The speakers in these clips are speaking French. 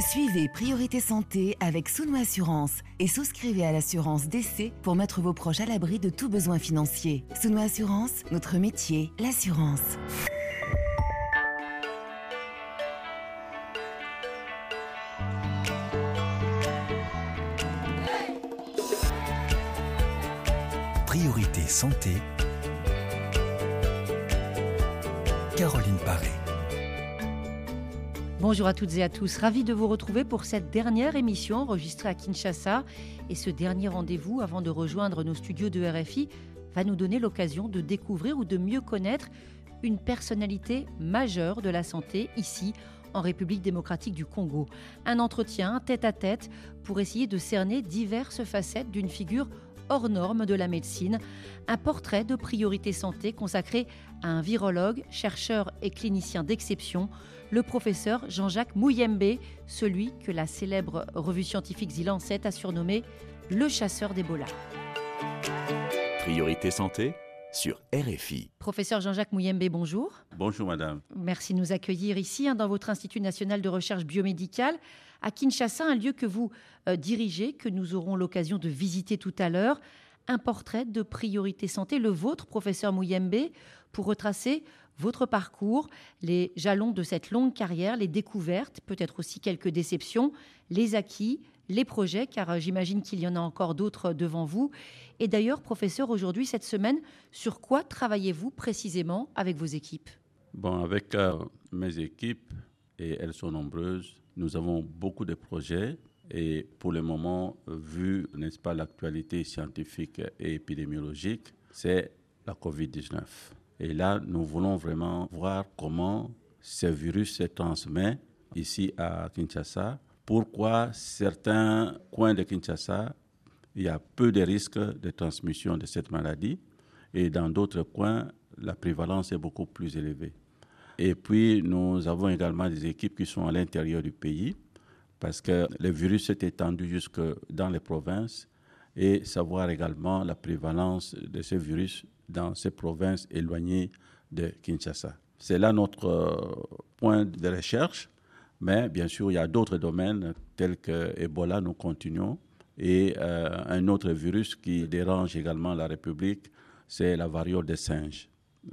Suivez Priorité Santé avec Souno Assurance et souscrivez à l'assurance d'essai pour mettre vos proches à l'abri de tout besoin financier. Souno Assurance, notre métier, l'assurance. Priorité Santé. Caroline Paré. Bonjour à toutes et à tous, ravi de vous retrouver pour cette dernière émission enregistrée à Kinshasa. Et ce dernier rendez-vous, avant de rejoindre nos studios de RFI, va nous donner l'occasion de découvrir ou de mieux connaître une personnalité majeure de la santé ici en République démocratique du Congo. Un entretien tête à tête pour essayer de cerner diverses facettes d'une figure hors norme de la médecine, un portrait de priorité santé consacré à un virologue, chercheur et clinicien d'exception, le professeur Jean-Jacques Mouyembe, celui que la célèbre revue scientifique The Lancet a surnommé le chasseur d'Ebola. Priorité santé sur RFI. Professeur Jean-Jacques Mouyembe, bonjour. Bonjour madame. Merci de nous accueillir ici hein, dans votre Institut national de recherche biomédicale à Kinshasa, un lieu que vous euh, dirigez, que nous aurons l'occasion de visiter tout à l'heure. Un portrait de priorité santé, le vôtre, professeur Mouyembe, pour retracer votre parcours, les jalons de cette longue carrière, les découvertes, peut-être aussi quelques déceptions, les acquis, les projets, car euh, j'imagine qu'il y en a encore d'autres devant vous. Et d'ailleurs, professeur, aujourd'hui, cette semaine, sur quoi travaillez-vous précisément avec vos équipes? Bon, avec euh, mes équipes, et elles sont nombreuses, nous avons beaucoup de projets. Et pour le moment, vu, n'est-ce pas, l'actualité scientifique et épidémiologique, c'est la COVID-19. Et là, nous voulons vraiment voir comment ce virus se transmet ici à Kinshasa. Pourquoi certains coins de Kinshasa, il y a peu de risques de transmission de cette maladie et dans d'autres coins, la prévalence est beaucoup plus élevée. Et puis, nous avons également des équipes qui sont à l'intérieur du pays parce que le virus s'est étendu jusque dans les provinces et savoir également la prévalence de ce virus dans ces provinces éloignées de Kinshasa. C'est là notre euh, point de recherche, mais bien sûr, il y a d'autres domaines tels que Ebola, nous continuons, et euh, un autre virus qui dérange également la République, c'est la variole des singes.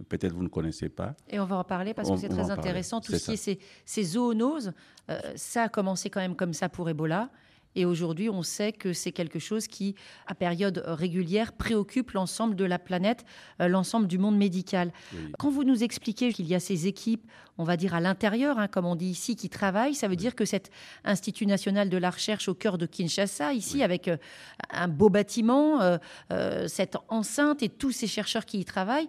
Peut-être vous ne connaissez pas. Et on va en parler parce que c'est très intéressant. Tout ce qui est ces, ces zoonoses, euh, ça a commencé quand même comme ça pour Ebola. Et aujourd'hui, on sait que c'est quelque chose qui, à période régulière, préoccupe l'ensemble de la planète, euh, l'ensemble du monde médical. Quand vous nous expliquez qu'il y a ces équipes, on va dire à l'intérieur, hein, comme on dit ici, qui travaillent, ça veut dire que cet Institut national de la recherche au cœur de Kinshasa, ici, avec euh, un beau bâtiment, euh, cette enceinte et tous ces chercheurs qui y travaillent,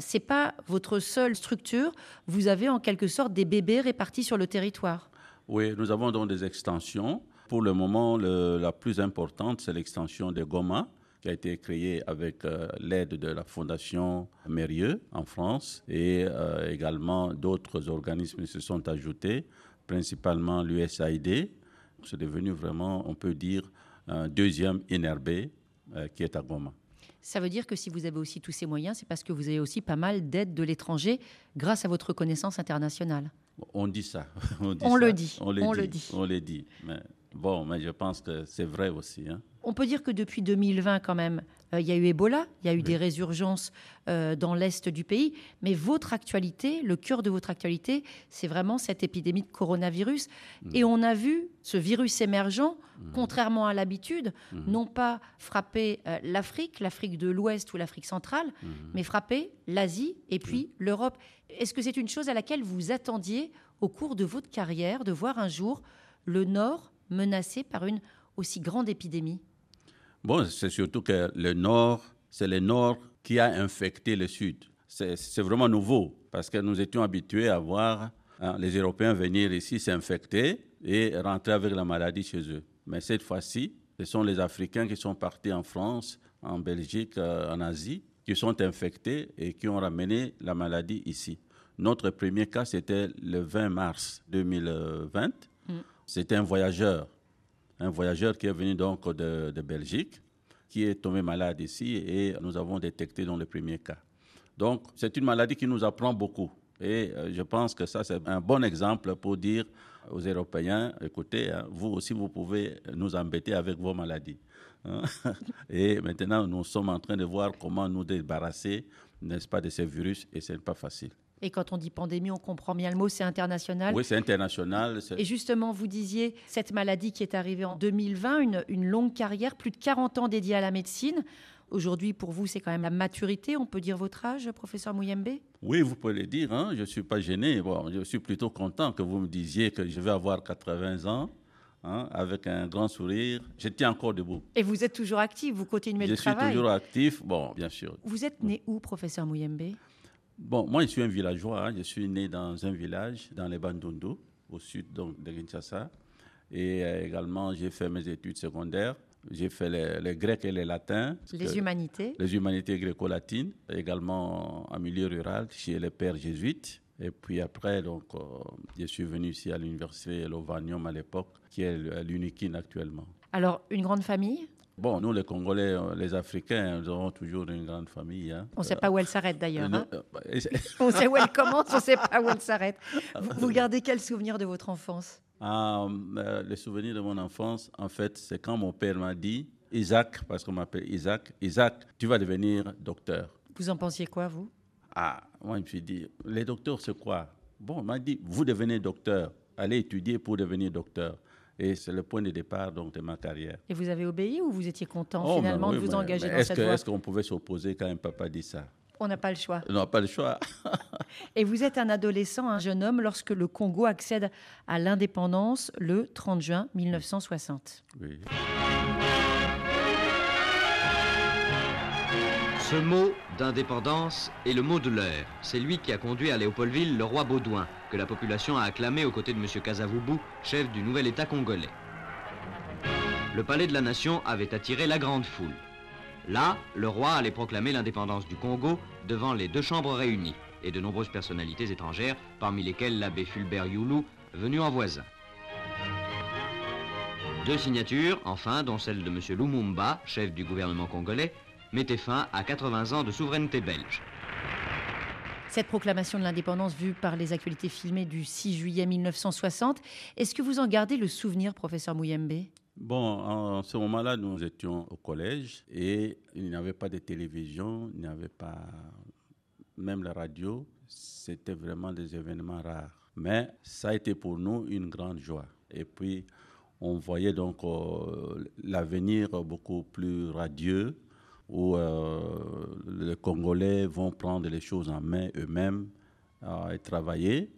c'est pas votre seule structure. Vous avez en quelque sorte des bébés répartis sur le territoire. Oui, nous avons donc des extensions. Pour le moment, la plus importante, c'est l'extension de Goma, qui a été créée avec euh, l'aide de la Fondation Mérieux en France et euh, également d'autres organismes se sont ajoutés, principalement l'USAID. C'est devenu vraiment, on peut dire, un deuxième INRB euh, qui est à Goma. Ça veut dire que si vous avez aussi tous ces moyens, c'est parce que vous avez aussi pas mal d'aide de l'étranger grâce à votre connaissance internationale. On dit ça. On, dit on le dit. On, le dit. On le dit. Mais Bon, mais je pense que c'est vrai aussi. Hein. On peut dire que depuis 2020, quand même, euh, il y a eu Ebola, il y a eu des résurgences euh, dans l'est du pays, mais votre actualité, le cœur de votre actualité, c'est vraiment cette épidémie de coronavirus. Mm. Et on a vu ce virus émergent, mm. contrairement à l'habitude, mm. non pas frapper euh, l'Afrique, l'Afrique de l'Ouest ou l'Afrique centrale, mais frapper l'Asie et puis l'Europe. Est-ce que c'est une chose à laquelle vous attendiez au cours de votre carrière de voir un jour le Nord menacé par une aussi grande épidémie Bon, c'est surtout que le Nord, c'est le Nord qui a infecté le Sud. C'est vraiment nouveau parce que nous étions habitués à voir hein, les Européens venir ici s'infecter et rentrer avec la maladie chez eux. Mais cette fois-ci, ce sont les Africains qui sont partis en France, en Belgique, euh, en Asie, qui sont infectés et qui ont ramené la maladie ici. Notre premier cas, c'était le 20 mars 2020. C'était un voyageur, un voyageur qui est venu donc de, Belgique, qui est tombé malade ici et nous avons détecté dans le premier cas. Donc, c'est une maladie qui nous apprend beaucoup. Et euh, je pense que ça, c'est un bon exemple pour dire aux Européens, écoutez, hein, vous aussi, vous pouvez nous embêter avec vos maladies. hein. Et maintenant, nous sommes en train de voir comment nous débarrasser, n'est-ce pas, de ces virus, et ce n'est pas facile. Et quand on dit pandémie, on comprend bien le mot, c'est international. Oui, c'est international. Et justement, vous disiez, cette maladie qui est arrivée en 2020, une, une longue carrière, plus de 40 ans dédiée à la médecine. Aujourd'hui, pour vous, c'est quand même la maturité, on peut dire votre âge, professeur Mouyembe Oui, vous pouvez le dire, hein, je ne suis pas gêné. Bon, je suis plutôt content que vous me disiez que je vais avoir 80 ans, hein, avec un grand sourire. Je tiens encore debout. Et vous êtes toujours actif, vous continuez je le suis travail. toujours actif, bon, bien sûr. Vous êtes né où, professeur Mouyembe Bon, moi, je suis un villageois. hein. Je suis né dans un village, dans les Bandundu, au sud donc, de Kinshasa. Et euh, également, j'ai fait mes études secondaires. J'ai fait les, les grecs et les latins. Les humanités les humanités gréco-latines, également en milieu rural, chez les pères jésuites. Et puis après, donc, euh, je suis venu ici à l'université Lovanium à l'époque, qui est l'UNIKIN actuellement. Alors, une grande famille? Bon, nous, les Congolais, euh, les Africains, nous avons toujours une grande famille. hein. On ne sait pas où elle s'arrête Euh, d'ailleurs. hein. euh, bah, On sait où elle commence, on ne sait pas où elle s'arrête. Vous, vous gardez quel souvenir de votre enfance? Ah, euh, les souvenirs de mon enfance, en fait, c'est quand mon père m'a dit, Isaac, parce qu'on m'appelle Isaac, Isaac, tu vas devenir docteur. Vous en pensiez quoi, vous? Ah, moi, je me suis dit, les docteurs, c'est quoi? Bon, il m'a dit, vous devenez docteur, allez étudier pour devenir docteur. Et c'est le point de départ donc, de ma carrière. Et vous avez obéi ou vous étiez content Oh, finalement de vous engager dans cette que- voie Est-ce qu'on pouvait s'opposer quand un papa dit ça? On n'a pas le choix. On n'a pas le choix. Et vous êtes un adolescent, un jeune homme, lorsque le Congo accède à l'indépendance le 30 juin 1960. Oui. Ce mot d'indépendance est le mot de l'heure. C'est lui qui a conduit à Léopoldville le roi Baudouin, que la population a acclamé aux côtés de M. Kasavubu, chef du nouvel État congolais. Le palais de la nation avait attiré la grande foule. Là, le roi allait proclamer l'indépendance du Congo devant les deux chambres réunies et de nombreuses personnalités étrangères, parmi lesquelles l'abbé Fulbert Youlou, venu en voisin. Deux signatures, enfin, dont celle de M. Lumumba, chef du gouvernement congolais, mettaient fin à 80 ans de souveraineté belge. Cette proclamation de l'indépendance vue par les actualités filmées du 6 juillet 1960, est-ce que vous en gardez le souvenir, professeur Mouyembe Bon, en ce moment-là, nous étions au collège et il n'y avait pas de télévision, il n'y avait pas même la radio. C'était vraiment des événements rares. Mais ça a été pour nous une grande joie. Et puis, on voyait donc euh, l'avenir beaucoup plus radieux, où euh, les Congolais vont prendre les choses en main eux-mêmes euh, et travailler.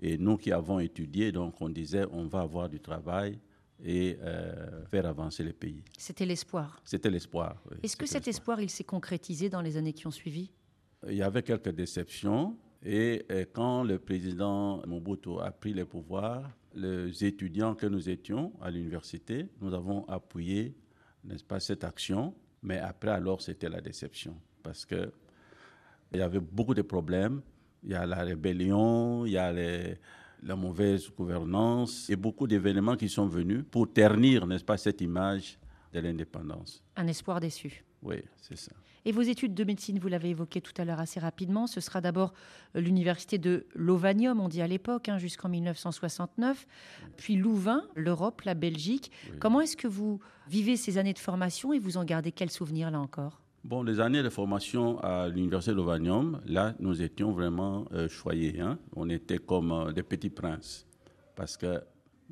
Et nous qui avons étudié, donc on disait on va avoir du travail et euh, faire avancer le pays. C'était l'espoir. C'était l'espoir. oui, Est-ce que cet espoir, il s'est concrétisé dans les années qui ont suivi? Il y avait quelques déceptions. Et, et quand le président Mobutu a pris le pouvoir, les étudiants que nous étions à l'université, nous avons appuyé, n'est-ce pas, cette action. Mais après, alors, c'était la déception. Parce qu'il y avait beaucoup de problèmes. Il y a la rébellion, il y a les, la mauvaise gouvernance et beaucoup d'événements qui sont venus pour ternir, n'est-ce pas, cette image de l'indépendance. Un espoir déçu. Oui, c'est ça. Et vos études de médecine, vous l'avez évoqué tout à l'heure assez rapidement, ce sera d'abord euh, l'université de Lovanium, on dit à l'époque, hein, jusqu'en 1969, puis Louvain, l'Europe, la Belgique. Comment est-ce que vous vivez ces années de formation et vous en gardez quel souvenir là encore? Bon, les années de formation à l'université de Lovanium, là, nous étions vraiment euh, choyés. hein. On était comme euh, des petits princes. Parce que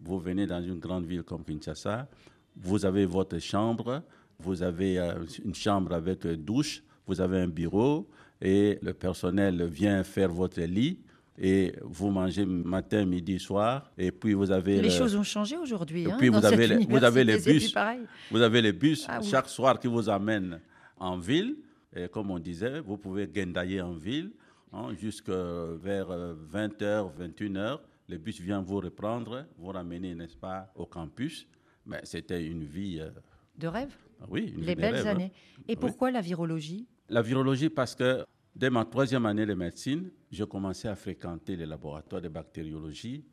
vous venez dans une grande ville comme Kinshasa, vous avez votre chambre, vous avez euh, une chambre avec euh, douche, vous avez un bureau et le personnel vient faire votre lit et vous mangez matin, midi, soir et puis vous avez Les le- choses ont changé aujourd'hui. Et hein, puis dans vous avez vous avez les bus. vous avez les bus Ah oui. chaque soir qui vous amènent en ville. Et comme on disait, vous pouvez guindailler en ville hein, jusqu'à vers 20h, 21h. Le bus vient vous reprendre, vous ramener, n'est-ce pas, au campus. Mais c'était une vie, euh, De rêve oui, une Les belles hein. années. Et Oui. pourquoi la virologie? La virologie, parce que dès ma troisième année de médecine, je commençais à fréquenter les laboratoires de bactériologie.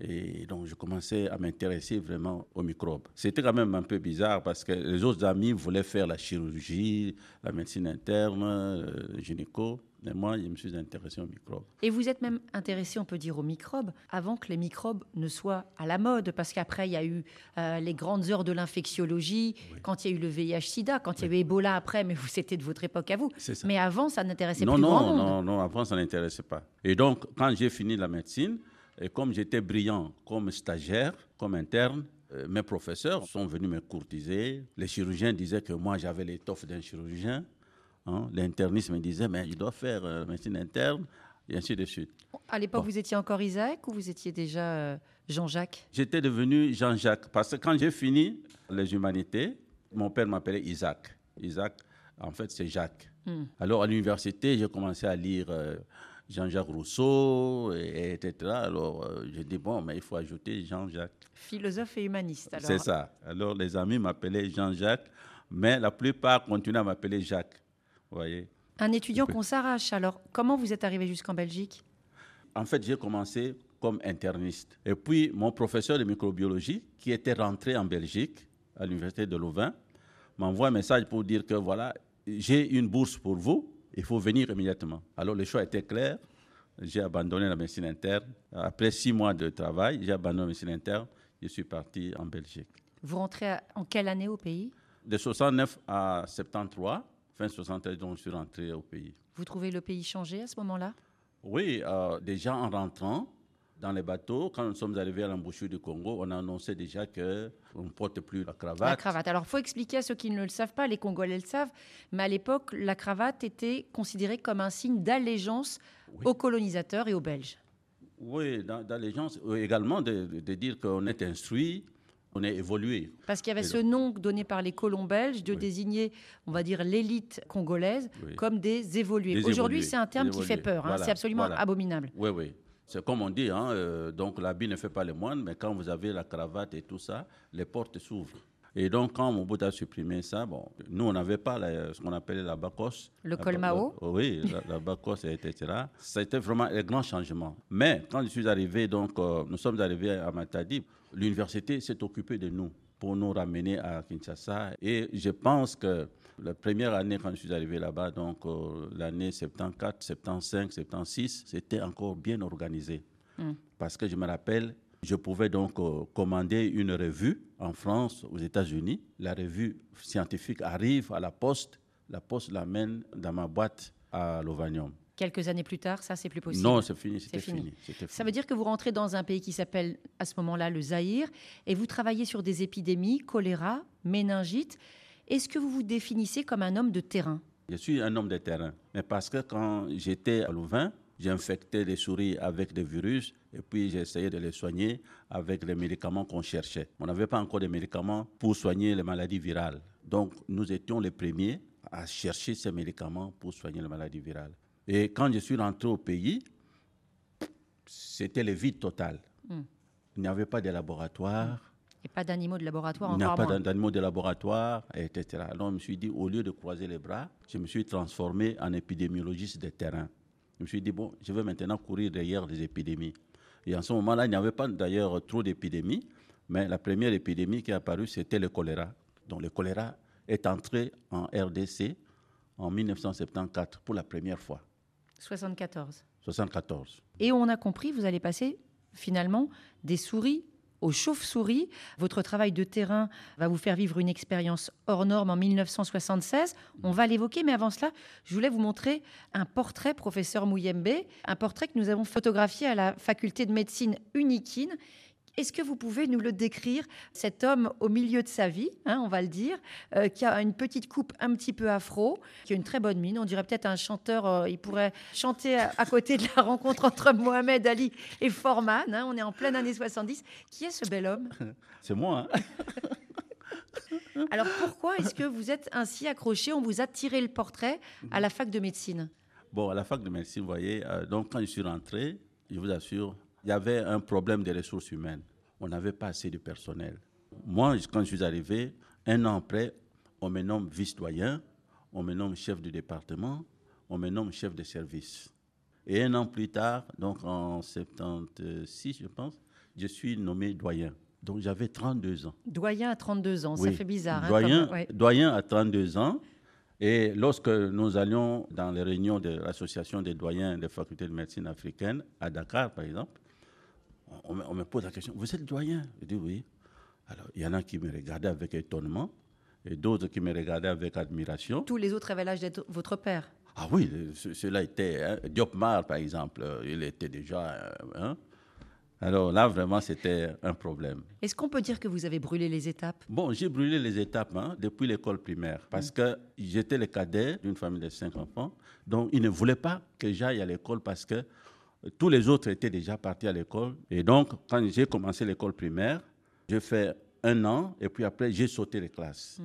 Et donc, je commençais à m'intéresser vraiment aux microbes. C'était quand même un peu bizarre parce que les autres amis voulaient faire la chirurgie, la médecine interne, euh, gynéco. Mais moi, je me suis intéressé aux microbes. Et vous êtes même intéressé, on peut dire, aux microbes, avant que les microbes ne soient à la mode, parce qu'après, il y a eu euh, les grandes heures de l'infectiologie, quand il y a eu le VIH-Sida, quand il y a eu Ebola après, mais vous, c'était de votre époque à vous. Mais avant, ça n'intéressait Non, plus grand non, monde. non, non, avant, ça n'intéressait pas. Et donc, quand j'ai fini la médecine, et comme j'étais brillant comme stagiaire, comme interne, euh, mes professeurs sont venus me courtiser. Les chirurgiens disaient que moi, j'avais l'étoffe d'un chirurgien. Hein. L'interniste me disait, mais je dois faire euh, médecine interne, et ainsi de suite. À l'époque, Bon. vous étiez encore Isaac ou vous étiez déjà euh, Jean-Jacques? J'étais devenu Jean-Jacques parce que quand j'ai fini les humanités, mon père m'appelait Isaac. Isaac, en fait, c'est Jacques. Hmm. Alors à l'université, j'ai commencé à lire euh, Jean-Jacques Rousseau, et, et etc. Alors euh, j'ai dit, bon, mais il faut ajouter Jean-Jacques. Philosophe et humaniste. alors. C'est ça. Alors les amis m'appelaient Jean-Jacques, mais la plupart continuent à m'appeler Jacques. Voyez Un étudiant qu'on s'arrache. Alors, comment vous êtes arrivé jusqu'en Belgique? En fait, j'ai commencé comme interniste. Et puis, mon professeur de microbiologie, qui était rentré en Belgique, à l'université de Louvain, m'envoie un message pour dire que voilà, j'ai une bourse pour vous, il faut venir immédiatement. Alors, le choix était clair. J'ai abandonné la médecine interne. Après six mois de travail, j'ai abandonné la médecine interne. Je suis parti en Belgique. Vous rentrez en quelle année au pays? De 69 à 73, fin 73, donc je suis rentré au pays. Vous trouvez le pays changé à ce moment-là? Oui, euh, déjà en rentrant dans les bateaux, quand nous sommes arrivés à l'embouchure du Congo, on a annoncé déjà qu'on ne porte plus la cravate. La cravate. Alors, il faut expliquer à ceux qui ne le savent pas, les Congolais le savent, mais à l'époque, la cravate était considérée comme un signe d'allégeance aux colonisateurs et aux Belges. Oui, gens, euh, également de dire qu'on est instruit, évolué. Parce qu'il y avait ce nom donné par les colons belges de Oui. désigner, on va dire, l'élite congolaise Oui. comme des évolués. Des Aujourd'hui, évolués, c'est un terme qui fait peur. hein. Voilà, c'est absolument voilà. abominable. Oui, oui. C'est comme on dit, hein, euh, donc l'habit ne fait pas le moine, mais quand vous avez la cravate et tout ça, les portes s'ouvrent. Et donc, quand Mobutu a supprimé ça, bon, nous, on n'avait pas la- ce qu'on appelait la BACOS. Le La col Mao. la- Oui, la, BACOS, etc. C'était vraiment un grand changement. Mais quand je suis arrivé, donc, euh, nous sommes arrivés à Matadi, l'université s'est occupée de nous pour nous ramener à Kinshasa. Et je pense que la première année, quand je suis arrivé là-bas, donc euh, l'année 74, 75, 76, c'était encore bien organisé. Parce que je me rappelle, je pouvais donc euh, commander une revue en France, aux États-Unis. La revue scientifique arrive à la poste. La poste l'amène dans ma boîte à Lovanium. Quelques années plus tard, ça, c'est plus possible. Non, c'est fini, c'était fini. fini. Ça veut dire que vous rentrez dans un pays qui s'appelle à ce moment-là le Zaïre et vous travaillez sur des épidémies, choléra, méningite. Est-ce que vous vous définissez comme un homme de terrain? Je suis un homme de terrain. Mais parce que quand j'étais à Louvain, j'infectais les souris avec des virus et puis j'essayais de les soigner avec les médicaments qu'on cherchait. On n'avait pas encore de médicaments pour soigner les maladies virales. Donc nous étions les premiers à chercher ces médicaments pour soigner les maladies virales. Et quand je suis rentré au pays, c'était le vide total. Hmm. Il n'y avait pas de laboratoire. et pas d'animaux de laboratoire Il n'y a encore pas d'animaux de laboratoire, etc. Alors, je me suis dit, au lieu de croiser les bras, je me suis transformé en épidémiologiste de terrain. Je me suis dit, bon, je vais maintenant courir derrière des épidémies. Et en ce moment-là, il n'y avait pas d'ailleurs trop d'épidémies, mais la première épidémie qui est apparue, c'était le choléra. Donc, le choléra est entré en RDC en 1974 pour la première fois, 74. 74. Et on a compris, vous allez passer finalement des souris aux chauves-souris. Votre travail de terrain va vous faire vivre une expérience hors norme en 1976. On va l'évoquer, mais avant cela, je voulais vous montrer un portrait, professeur Mouyembe, un portrait que nous avons photographié à la faculté de médecine Unikine. Est-ce que vous pouvez nous le décrire, cet homme au milieu de sa vie, hein, on va le dire, euh, qui a une petite coupe un petit peu afro, qui a une très bonne mine, on dirait peut-être un chanteur, euh, il pourrait chanter à, à côté de la rencontre entre Mohamed Ali et Forman, hein, on est en pleine année 70. Qui est ce bel homme? C'est moi, hein. Alors pourquoi est-ce que vous êtes ainsi accroché? On vous a tiré le portrait à la fac de médecine. Bon, à la fac de médecine, vous voyez, euh, donc quand je suis rentré, je vous assure, il y avait un problème des ressources humaines. On n'avait pas assez de personnel. Moi, quand je suis arrivé, un an après, on me nomme vice-doyen, on me nomme chef du département, on me nomme chef de service. Et un an plus tard, donc en 76, je pense, je suis nommé doyen. Donc j'avais 32 ans. Doyen à 32 ans, ça fait bizarre. hein, doyen, comme- ouais. doyen à 32 ans. Et lorsque nous allions dans les réunions de l'association des doyens des facultés de médecine africaine, à Dakar par exemple, on, me- on me pose la question, vous êtes doyen? Je dis oui. Alors, il y en a qui me regardaient avec étonnement et d'autres qui me regardaient avec admiration. Tous les autres révèlent l'âge d'être votre père. Ah oui, cela était. Hein, Diop Mar, par exemple, euh, il était déjà. euh, hein. Alors là, vraiment, c'était un problème. Est-ce qu'on peut dire que vous avez brûlé les étapes? Bon, j'ai brûlé les étapes hein, depuis l'école primaire parce que j'étais le cadet d'une famille de cinq enfants. Donc, ils ne voulaient pas que j'aille à l'école parce que tous les autres étaient déjà partis à l'école. Et donc, quand j'ai commencé l'école primaire, j'ai fait un an et puis après, j'ai sauté les classes.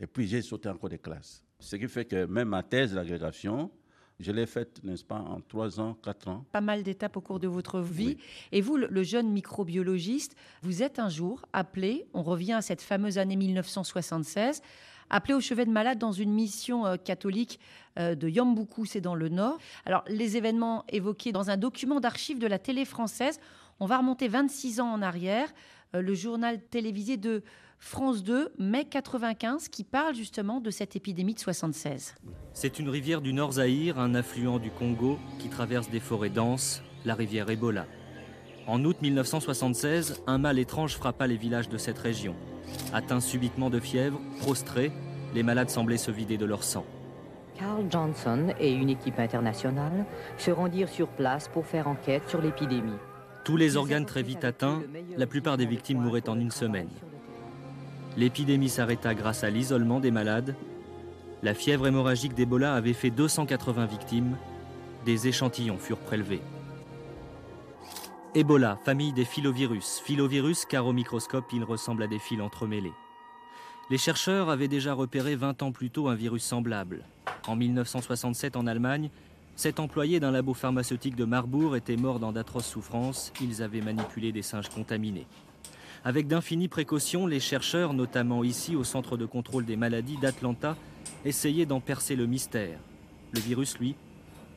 Et puis, j'ai sauté encore des classes. Ce qui fait que même ma thèse d'agrégation, je l'ai faite, n'est-ce pas, en trois ans, quatre ans. Pas mal d'étapes au cours de votre vie. Oui. Et vous, le jeune microbiologiste, vous êtes un jour appelé, on revient à cette fameuse année 1976, appelé au chevet de malade dans une mission euh, catholique euh, de Yambuku, c'est dans le nord. Alors, les événements évoqués dans un document d'archives de la télé française, on va remonter 26 ans en arrière, euh, le journal télévisé de France 2, mai 95, qui parle justement de cette épidémie de 76. C'est une rivière du Nord Zaïre, un affluent du Congo, qui traverse des forêts denses, la rivière Ebola. En août 1976, un mal étrange frappa les villages de cette région. Atteints subitement de fièvre, prostrés, les malades semblaient se vider de leur sang. Carl Johnson et une équipe internationale se rendirent sur place pour faire enquête sur l'épidémie. Tous les organes très vite atteints, la plupart des victimes mouraient en une semaine. L'épidémie s'arrêta grâce à l'isolement des malades. La fièvre hémorragique d'Ebola avait fait 280 victimes. Des échantillons furent prélevés. Ebola, famille des filovirus. Filovirus car au microscope il ressemble à des fils entremêlés. Les chercheurs avaient déjà repéré 20 ans plus tôt un virus semblable. En 1967 en Allemagne, sept employés d'un labo pharmaceutique de Marbourg étaient morts dans d'atroces souffrances. Ils avaient manipulé des singes contaminés. Avec d'infinies précautions, les chercheurs, notamment ici au Centre de contrôle des maladies d'Atlanta, essayaient d'en percer le mystère. Le virus, lui,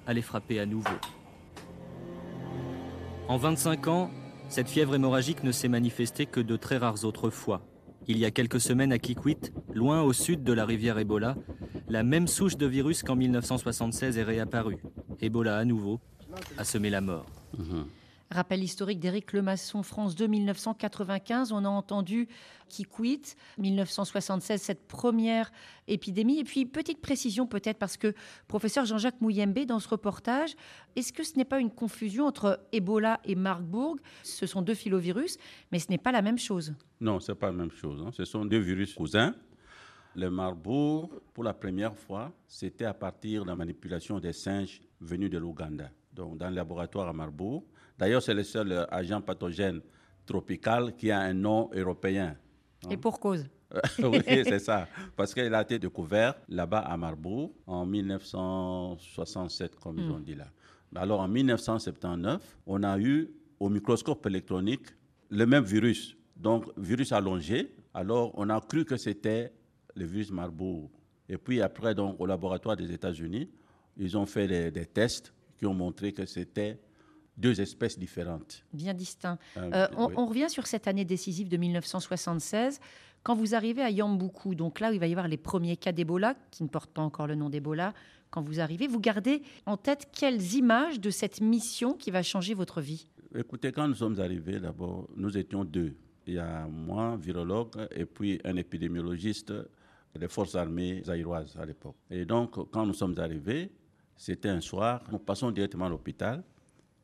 allait frapper à nouveau. En 25 ans, cette fièvre hémorragique ne s'est manifestée que de très rares autres fois. Il y a quelques semaines à Kikwit, loin au sud de la rivière Ebola, la même souche de virus qu'en 1976 est réapparue. Ebola à nouveau a semé la mort. Rappel historique d'Éric Lemasson, France 2, 1995. On a entendu qui quitte 1976, cette première épidémie. Et puis, petite précision peut-être, parce que professeur Jean-Jacques Mouyembe, dans ce reportage, est-ce que ce n'est pas une confusion entre Ebola et Marburg? Ce sont deux filovirus, mais ce n'est pas la même chose. Non, ce n'est pas la même chose. hein. Ce sont deux virus cousins. Le Marburg, pour la première fois, c'était à partir de la manipulation des singes venus de l'Ouganda. Donc, dans le laboratoire à Marburg. D'ailleurs, c'est le seul euh, agent pathogène tropical qui a un nom européen. Et pour cause. oui, c'est ça. Parce qu'il a été découvert là-bas à Marbourg en 1967, comme ils ont dit là. Alors en 1979, on a eu au microscope électronique le même virus, donc virus allongé. Alors on a cru que c'était le virus Marbourg. Et puis après, donc, au laboratoire des États-Unis, ils ont fait des, des tests qui ont montré que c'était deux espèces différentes. Bien distinct. Euh, Euh, on, oui. on revient sur cette année décisive de 1976. Quand vous arrivez à Yambuku, donc là où il va y avoir les premiers cas d'Ebola, qui ne portent pas encore le nom d'Ebola, quand vous arrivez, vous gardez en tête quelles images de cette mission qui va changer votre vie? Écoutez, quand nous sommes arrivés, d'abord, nous étions deux. Il y a moi, virologue, et puis un épidémiologiste des forces armées zaïroises à l'époque. Et donc, quand nous sommes arrivés, c'était un soir, nous passons directement à l'hôpital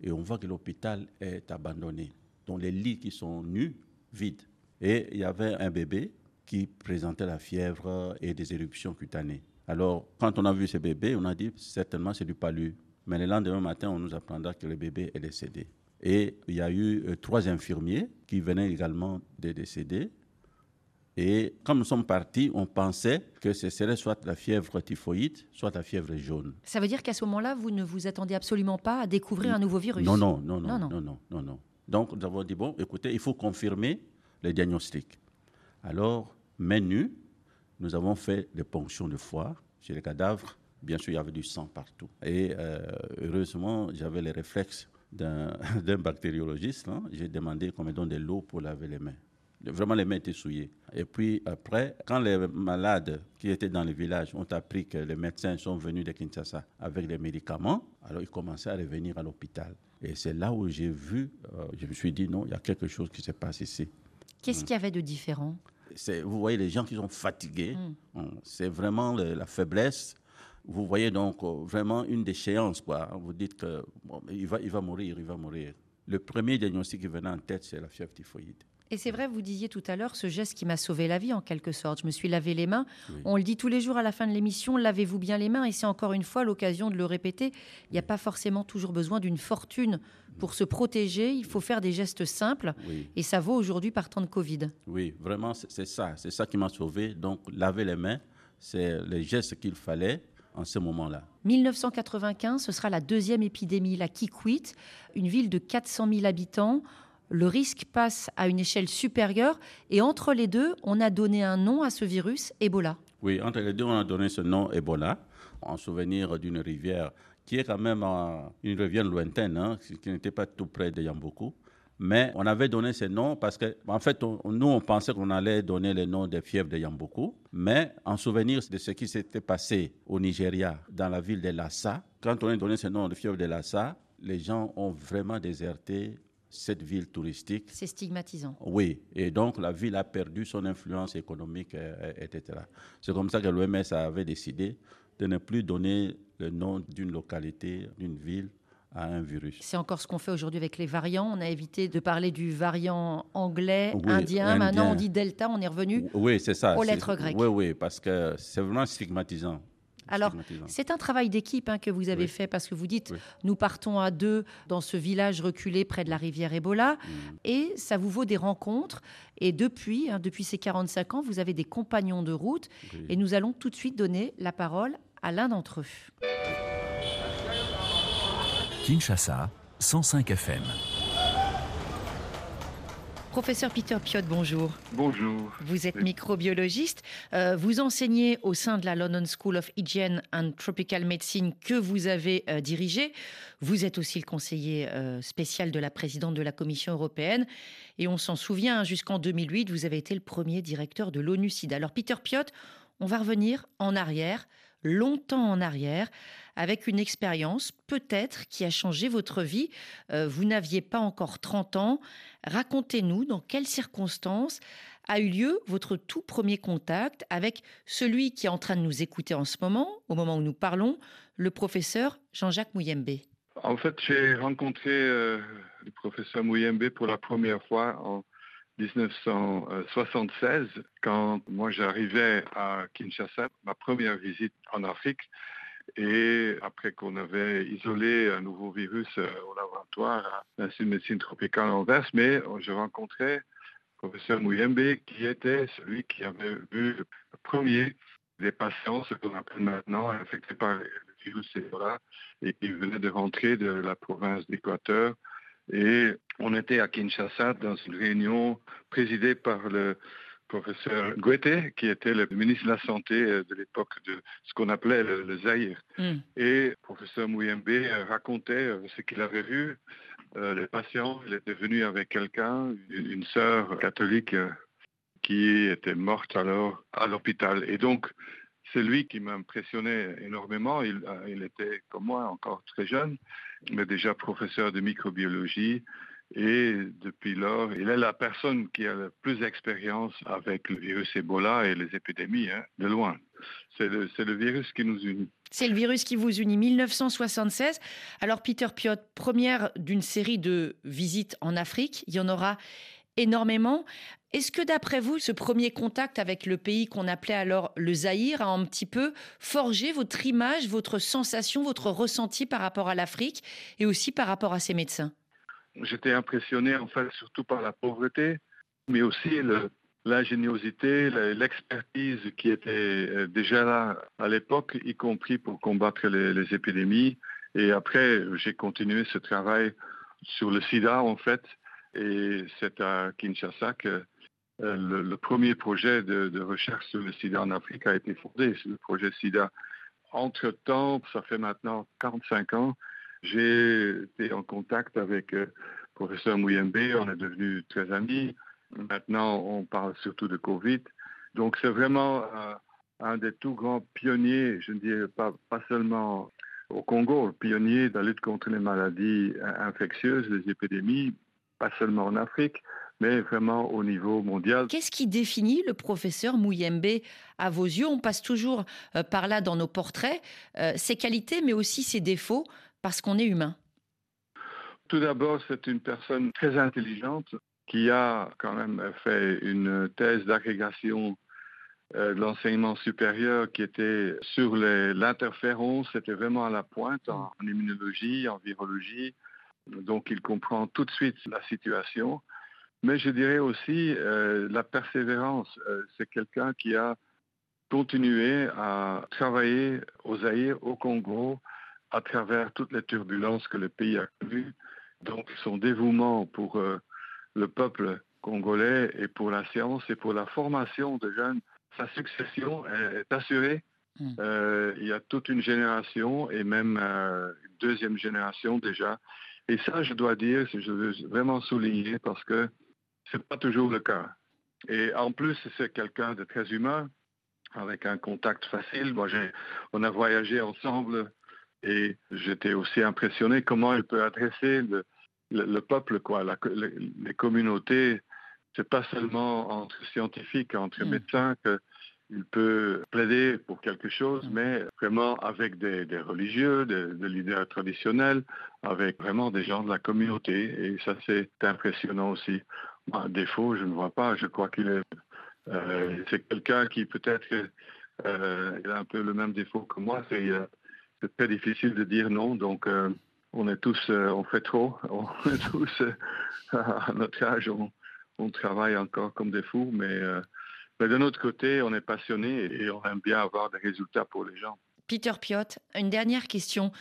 et on voit que l'hôpital est abandonné. Donc, les lits qui sont nus, vides. Et il y avait un bébé qui présentait la fièvre et des éruptions cutanées. Alors, quand on a vu ce bébé, on a dit certainement c'est du palu. Mais le lendemain matin, on nous apprendra que le bébé est décédé. Et il y a eu euh, trois infirmiers qui venaient également de décéder. Et quand nous sommes partis, on pensait que ce serait soit la fièvre typhoïde, soit la fièvre jaune. Ça veut dire qu'à ce moment-là, vous ne vous attendez absolument pas à découvrir un nouveau virus Non, non, non, non, Non, non, non. non, non, non, Donc, nous avons dit, bon, écoutez, il faut confirmer le diagnostic. Alors, main nue, nous avons fait des ponctions de foie chez les cadavres. Bien sûr, il y avait du sang partout. Et euh, heureusement, j'avais les réflexes d'un d'un bactériologiste. hein. J'ai demandé qu'on me donne de l'eau pour laver les mains. Vraiment, les mains étaient souillées. Et puis après, quand les malades qui étaient dans le village ont appris que les médecins sont venus de Kinshasa avec des médicaments, alors ils commençaient à revenir à l'hôpital. Et c'est là où j'ai vu, euh, je me suis dit, non, il y a quelque chose qui se passe ici. Qu'est-ce qu'il y avait de différent? Vous voyez les gens qui sont fatigués, hmm. c'est vraiment la faiblesse. Vous voyez donc euh, vraiment une déchéance. Quoi. Vous dites qu'il il, va, il va mourir, il va mourir. Le premier diagnostic qui venait en tête, c'est la fièvre typhoïde. Et c'est vrai, vous disiez tout à l'heure, ce geste qui m'a sauvé la vie en quelque sorte. Je me suis lavé les mains. On le dit tous les jours à la fin de l'émission, lavez-vous bien les mains. Et c'est encore une fois l'occasion de le répéter. Il n'y a pas forcément toujours besoin d'une fortune pour se protéger. Il faut faire des gestes simples. Et ça vaut aujourd'hui par temps de Covid. Oui, vraiment, c'est ça. C'est ça qui m'a sauvé. Donc, laver les mains, c'est les gestes qu'il fallait en ce moment-là. 1995, ce sera la deuxième épidémie, la Kikwit, une ville de 400 000 habitants le risque passe à une échelle supérieure et entre les deux, on a donné un nom à ce virus, Ebola. Oui, entre les deux, on a donné ce nom Ebola en souvenir d'une rivière qui est quand même une rivière lointaine, hein, qui n'était pas tout près de Yamboko. Mais on avait donné ce nom parce que, en fait, nous, on pensait qu'on allait donner le nom des fièvres de Yamboko. Mais en souvenir de ce qui s'était passé au Nigeria, dans la ville de Lassa, quand on a donné ce nom de fièvre de Lassa, les gens ont vraiment déserté cette ville touristique. C'est stigmatisant. Oui, et donc la ville a perdu son influence économique, euh, etc. C'est comme ça que l'OMS avait décidé de ne plus donner le nom d'une localité, d'une ville à un virus. C'est encore ce qu'on fait aujourd'hui avec les variants. On a évité de parler du variant anglais, indien. Maintenant, on dit Delta. On est revenu oui, c'est ça. aux lettres grecques. Oui, oui, parce que c'est vraiment stigmatisant. Alors, c'est un travail d'équipe hein, que vous avez fait parce que vous dites, nous partons à deux dans ce village reculé près de la rivière Ebola mmh. et ça vous vaut des rencontres. Et depuis, hein, depuis ces 45 ans, vous avez des compagnons de route et nous allons tout de suite donner la parole à l'un d'entre eux. Kinshasa, 105 FM. Professeur Peter Piot, bonjour. Bonjour. Vous êtes microbiologiste. Euh, vous enseignez au sein de la London School of Hygiene and Tropical Medicine que vous avez euh, dirigée. Vous êtes aussi le conseiller euh, spécial de la présidente de la Commission européenne. Et on s'en souvient, hein, jusqu'en 2008, vous avez été le premier directeur de l'ONU-SIDA. Alors, Peter Piot, on va revenir en arrière, longtemps en arrière, avec une expérience peut-être qui a changé votre vie. Euh, vous n'aviez pas encore 30 ans. Racontez-nous dans quelles circonstances a eu lieu votre tout premier contact avec celui qui est en train de nous écouter en ce moment, au moment où nous parlons, le professeur Jean-Jacques Mouyembe. En fait, j'ai rencontré euh, le professeur Mouyembe pour la première fois en 1976, quand moi j'arrivais à Kinshasa, ma première visite en Afrique, et après qu'on avait isolé un nouveau virus euh, au laboratoire à l'Institut de médecine tropicale en Anvers, mais je rencontrais le professeur Mouyembe qui était celui qui avait vu le premier des patients, ce qu'on appelle maintenant infectés par le virus Ebola, et qui venait de rentrer de la province d'Équateur. Et on était à Kinshasa dans une réunion présidée par le professeur Guete, qui était le ministre de la Santé euh, de l'époque de ce qu'on appelait le, le Zaïre. Mm. Et professeur Mouyembe euh, racontait euh, ce qu'il avait vu. les patients, il était venu avec quelqu'un, une, sœur catholique qui était morte alors à l'hôpital. Et donc, c'est lui qui m'impressionnait énormément. Il, il était, comme moi, encore très jeune, mais déjà professeur de microbiologie. Et depuis lors, il est la personne qui a le plus d'expérience avec le virus Ebola et les épidémies, hein, de loin. C'est le, le, virus qui nous unit. C'est le virus qui vous unit. 1976. Alors, Peter Piot, première d'une série de visites en Afrique. Il y en aura énormément. Est-ce que d'après vous, ce premier contact avec le pays qu'on appelait alors le Zaïre a un petit peu forgé votre image, votre sensation, votre ressenti par rapport à l'Afrique et aussi par rapport à ses médecins? J'étais impressionné en fait surtout par la pauvreté, mais aussi l'ingéniosité, l'expertise qui était euh, déjà là à l'époque, y compris pour combattre les, épidémies. Et après, j'ai continué ce travail sur le sida en fait, et c'est à Kinshasa que euh, le, premier projet de, recherche sur le sida en Afrique a été fondé, le projet sida. Entre-temps, ça fait maintenant 45 ans, j'ai été en contact avec le euh, professeur Mouyembe, on est devenus très amis. Maintenant, on parle surtout de Covid. Donc, c'est vraiment euh, un des tout grands pionniers, je ne dirais pas, pas seulement au Congo, pionnier de la lutte contre les maladies infectieuses, les épidémies, pas seulement en Afrique, mais vraiment au niveau mondial. Qu'est-ce qui définit le professeur Mouyembe à vos yeux On passe toujours euh, par là dans nos portraits, euh, ses qualités, mais aussi ses défauts, parce qu'on est humain. Tout d'abord, c'est une personne très intelligente qui a quand même fait une thèse d'agrégation euh, de l'enseignement supérieur qui était sur l'interférence, c'était vraiment à la pointe en, en immunologie, en virologie. Donc, il comprend tout de suite la situation. Mais je dirais aussi euh, la persévérance. Euh, c'est quelqu'un qui a continué à travailler aux Zaïre, au Congo, à travers toutes les turbulences que le pays a connues. Donc son dévouement pour euh, le peuple congolais et pour la science et pour la formation de jeunes, sa succession est, assurée. Mm. il y a toute une génération et même une deuxième génération déjà. Et ça, je dois dire, je veux vraiment souligner parce que c'est pas toujours le cas. Et en plus, c'est quelqu'un de très humain, avec un contact facile. Moi, on a voyagé ensemble et j'étais aussi impressionné comment il peut adresser le, le, peuple, quoi, la, les communautés. C'est pas seulement entre scientifiques, entre mm. médecins que il peut plaider pour quelque chose, mm. mais vraiment avec des, des religieux, des, des, leaders traditionnels, avec vraiment des gens de la communauté. Et ça, c'est impressionnant aussi. Un défaut, je ne vois pas. Je crois qu'il est, euh, c'est quelqu'un qui peut-être euh, il a un peu le même défaut que moi. C'est, euh, très difficile de dire non. Donc, on est tous, on fait trop. On est tous à notre âge, on, on, travaille encore comme des fous, mais, mais de notre côté, on est passionné et on aime bien avoir des résultats pour les gens. Peter Piot, une dernière question.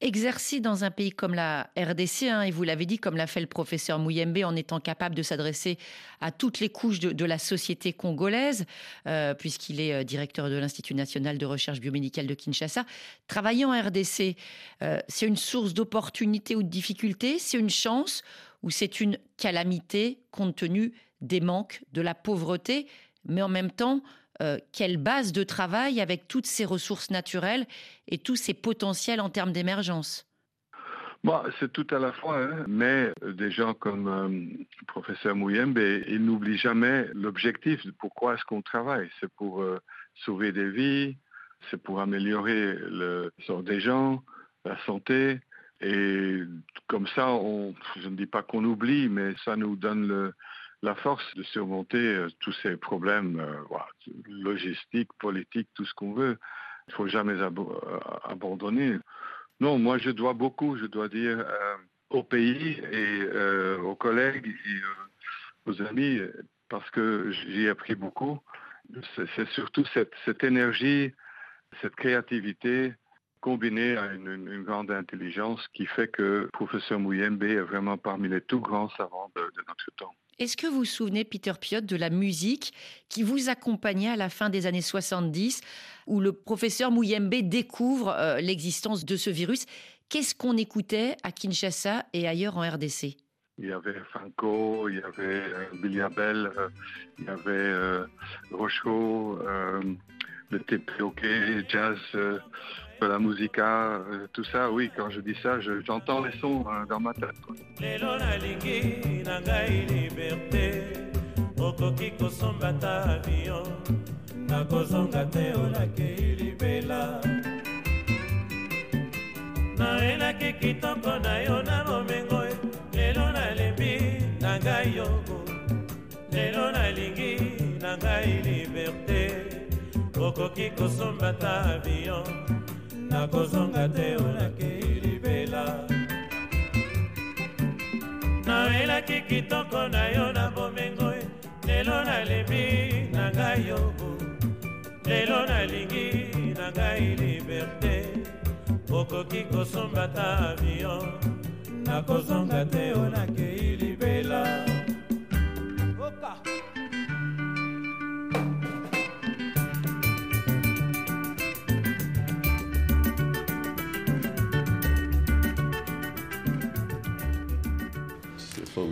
Exercer dans un pays comme la RDC, hein, et vous l'avez dit, comme l'a fait le professeur Mouyembe, en étant capable de s'adresser à toutes les couches de, la société congolaise, euh, puisqu'il est euh, directeur de l'Institut national de recherche biomédicale de Kinshasa, travailler en RDC, euh, c'est une source d'opportunité ou de difficulté, c'est une chance ou c'est une calamité compte tenu des manques, de la pauvreté, mais en même temps, euh, quelle base de travail avec toutes ces ressources naturelles et tous ces potentiels en termes d'émergence? Bon, c'est tout à la fois, hein, mais des gens comme euh, le professeur Mouyembe, ils n'oublient jamais l'objectif pourquoi est-ce qu'on travaille. C'est pour euh, sauver des vies, c'est pour améliorer le sort des gens, la santé. Et comme ça, on, je ne dis pas qu'on oublie, mais ça nous donne le, la force de surmonter euh, tous ces problèmes euh, logistiques, politiques, tout ce qu'on veut. Il ne faut jamais euh, abandonner. Non, moi je dois beaucoup, je dois dire, au pays et aux collègues et aux amis, parce que j'y ai appris beaucoup. C'est surtout cette, énergie, cette créativité combinée à une, grande intelligence qui fait que le professeur Mouyembe est vraiment parmi les tout grands savants de notre temps. Est-ce que vous vous souvenez, Peter Piot, de la musique qui vous accompagnait à la fin des années 70, où le professeur Mouyembe découvre euh, l'existence de ce virus? Qu'est-ce qu'on écoutait à Kinshasa et ailleurs en RDC il y avait Franco, il y avait euh, Billy Abel, euh, il y avait euh, Rocho, euh, le TPOK, jazz, euh, la musica, euh, tout ça, oui, quand je dis ça, j'entends je, les sons euh, dans ma tête. Nakozonga te olakei libela. Nawelaki kitoko na yo na bomengo lelo nalembi na ngai yobo lelo nalingi na ngai liberté. Okoki kosomba ta avion nakozonga te olakei libela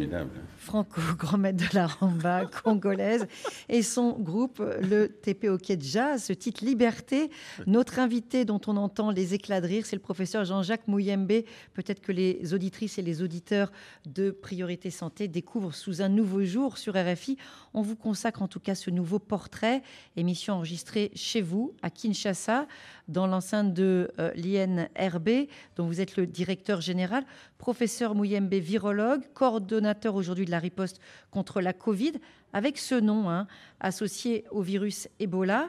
formidable. Franco, grand maître de la ramba congolaise, et son groupe, le TP Hockey Jazz, ce titre Liberté. Notre invité dont on entend les éclats de rire, c'est le professeur Jean-Jacques Mouyembe. Peut-être que les auditrices et les auditeurs de Priorité Santé découvrent sous un nouveau jour sur RFI. On vous consacre en tout cas ce nouveau portrait, émission enregistrée chez vous, à Kinshasa, dans l'enceinte de euh, l'INRB, dont vous êtes le directeur général. Professeur Mouyembe, virologue, coordonnateur aujourd'hui de la riposte contre la Covid, avec ce nom hein, associé au virus Ebola.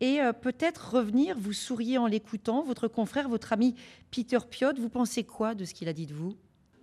Et euh, peut-être revenir, vous souriez en l'écoutant, votre confrère, votre ami Peter Piot, vous pensez quoi de ce qu'il a dit de vous?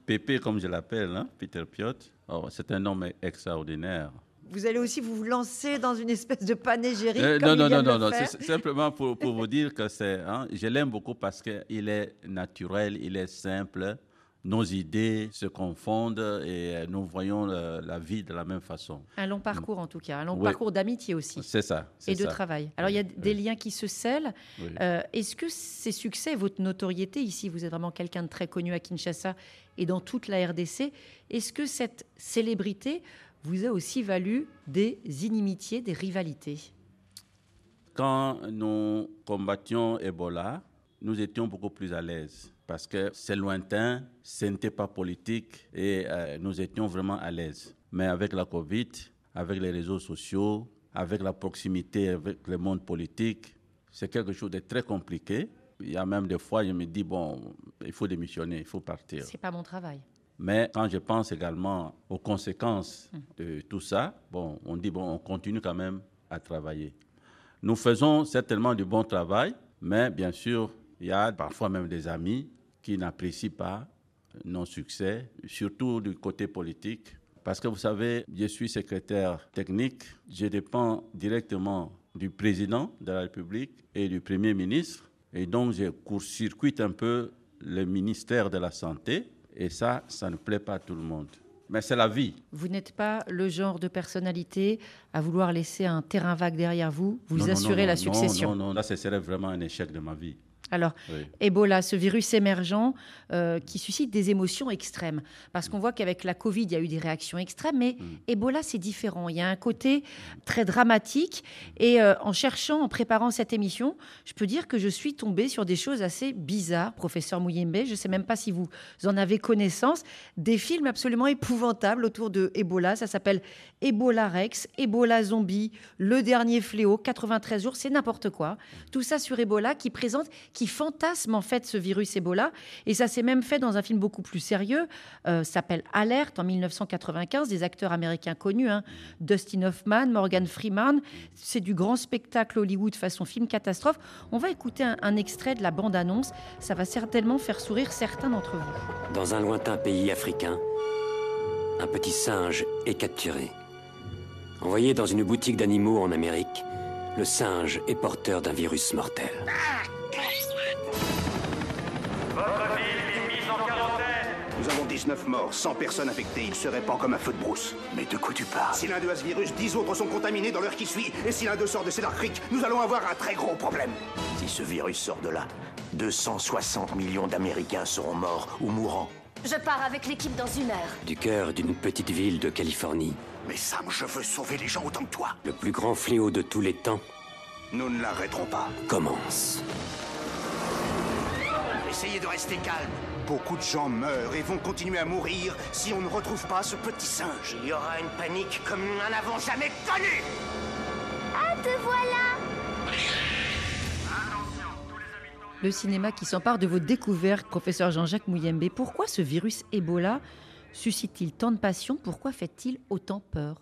Pépé, comme je l'appelle, hein, Peter Piot, oh, c'est un homme extraordinaire. Vous allez aussi vous lancer dans une espèce de panégyrique Euh, comme non, il non, vient non, non, non. C'est simplement pour, pour vous dire que c'est. hein, je l'aime beaucoup parce qu'il est naturel, il est simple. Nos idées se confondent et euh, nous voyons le- la vie de la même façon. Un long parcours en tout cas, un long Oui. parcours d'amitié aussi. C'est ça. Et de ça. travail. Alors il y a des liens qui se scellent. Oui. Euh, Est-ce que ces succès, votre notoriété ici, vous êtes vraiment quelqu'un de très connu à Kinshasa et dans toute la RDC, est-ce que cette célébrité vous a aussi valu des inimitiés, des rivalités Quand nous combattions Ebola, nous étions beaucoup plus à l'aise parce que c'est lointain, ce n'était pas politique et euh, nous étions vraiment à l'aise. Mais avec la Covid, avec les réseaux sociaux, avec la proximité avec le monde politique, c'est quelque chose de très compliqué. Il y a même des fois, je me dis, bon, il faut démissionner, il faut partir. C'est pas mon travail. Mais quand je pense également aux conséquences de tout ça, bon, on dit, bon, on continue quand même à travailler. Nous faisons certainement du bon travail, mais bien sûr, il y a parfois même des amis qui n'apprécient pas nos succès, surtout du côté politique. Parce que vous savez, je suis secrétaire technique, je dépends directement du président de la République et du Premier ministre. Et donc, je court-circuite un peu le ministère de la Santé. Et ça, ça ne plaît pas à tout le monde. Mais c'est la vie. Vous n'êtes pas le genre de personnalité à vouloir laisser un terrain vague derrière vous, vous Non, non, assurer non, la non, succession. Non, non, là, ce serait vraiment un échec de ma vie. Alors, Oui. Ebola, ce virus émergent euh, qui suscite des émotions extrêmes. Parce qu'on voit qu'avec la Covid, il y a eu des réactions extrêmes, mais Mm. Ebola, c'est différent. Il y a un côté très dramatique. Et euh, en cherchant, en préparant cette émission, je peux dire que je suis tombée sur des choses assez bizarres, professeur Mouyembe. Je ne sais même pas si vous en avez connaissance. Des films absolument épouvantables autour de Ebola. Ça s'appelle Ebola Rex, Ebola Zombie, Le Dernier Fléau, 93 jours, c'est n'importe quoi. Tout ça sur Ebola qui présente, qui fantasme en fait ce virus Ebola. Et ça s'est même fait dans un film beaucoup plus sérieux, euh, s'appelle Alerte en 1995, des acteurs américains connus, hein, Dustin Hoffman, Morgan Freeman. C'est du grand spectacle Hollywood façon film catastrophe. On va écouter un, un extrait de la bande-annonce. Ça va certainement faire sourire certains d'entre vous. Dans un lointain pays africain, un petit singe est capturé. Envoyé dans une boutique d'animaux en Amérique, le singe est porteur d'un virus mortel. 19 morts, 100 personnes infectées. Il se répand comme un feu de brousse. Mais de quoi tu parles? Si l'un d'eux a ce virus, 10 autres sont contaminés dans l'heure qui suit. Et si l'un d'eux sort de Cedar Creek, nous allons avoir un très gros problème. Si ce virus sort de là, 260 millions d'Américains seront morts ou mourants. Je pars avec l'équipe dans une heure. Du cœur d'une petite ville de Californie, Mais Sam, je veux sauver les gens autant que toi. le plus grand fléau de tous les temps Nous ne l'arrêterons pas. commence. Essayez de rester calme. Beaucoup de gens meurent et vont continuer à mourir si on ne retrouve pas ce petit singe. Il y aura une panique comme nous n'en avons jamais connue. Ah, te voilà Le cinéma qui s'empare de vos découvertes, professeur Jean-Jacques Mouyembe. Pourquoi ce virus Ebola suscite-t-il tant de passion? Pourquoi fait-il autant peur?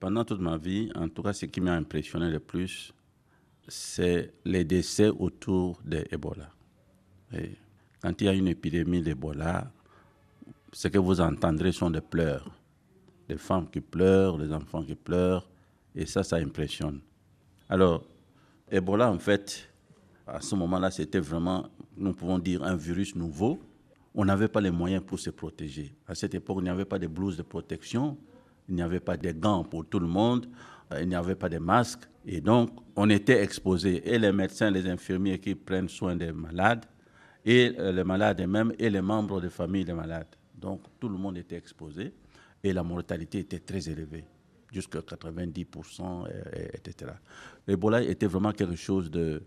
Pendant toute ma vie, en tout cas, ce qui m'a impressionné le plus, c'est les décès autour de Ebola. Et quand il y a une épidémie d'Ebola, ce que vous entendrez sont des pleurs. Des femmes qui pleurent, des enfants qui pleurent, et ça, ça impressionne. Alors, Ebola, en fait, à ce moment-là, c'était vraiment, nous pouvons dire, un virus nouveau. On n'avait pas les moyens pour se protéger. À cette époque, il n'y avait pas de blouses de protection, il n'y avait pas de gants pour tout le monde, il n'y avait pas de masques. Et donc, on était exposés, et les médecins, les infirmiers qui prennent soin des malades, et euh, les malades eux-mêmes, et les membres des familles des malades. Donc, tout le monde était exposé. et la mortalité était très élevée, jusqu'à 90%, etc. L'Ebola était vraiment quelque chose de,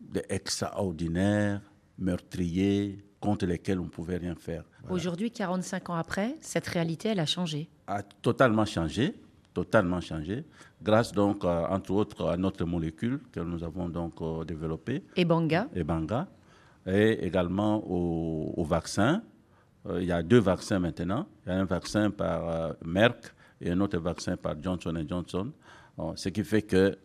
d'extraordinaire, meurtrier, contre lequel on ne pouvait rien faire. Aujourd'hui, 45 ans après, cette réalité, elle a changé. A totalement changé, totalement changé, grâce donc, entre autres, à notre molécule que nous avons donc euh, développée. Ebanga. Ebanga. Et également au, au vaccin. Euh, il y a deux vaccins maintenant. Il y a un vaccin par euh, Merck et un autre vaccin par Johnson Johnson. ce qui fait que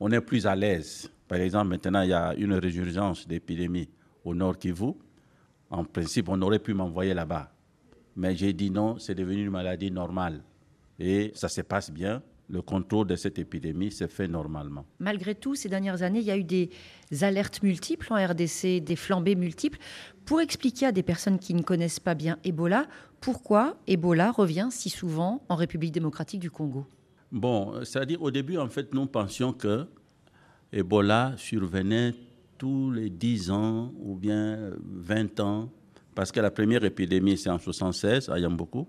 on est plus à l'aise. Par exemple, maintenant, il y a une résurgence d'épidémie au Nord Kivu. En principe, on aurait pu m'envoyer là-bas. Mais j'ai dit non, c'est devenu une maladie normale. Et ça se passe bien. Le contrôle de cette épidémie s'est fait normalement. Malgré tout, ces dernières années, il y a eu des alertes multiples en RDC, des flambées multiples. Pour expliquer à des personnes qui ne connaissent pas bien Ebola, pourquoi Ebola revient si souvent en République démocratique du Congo? Bon, c'est-à-dire au début, en fait, nous pensions que Ebola survenait tous les 10 ans ou bien 20 ans, parce que la première épidémie, c'est en 76 à Yamboku,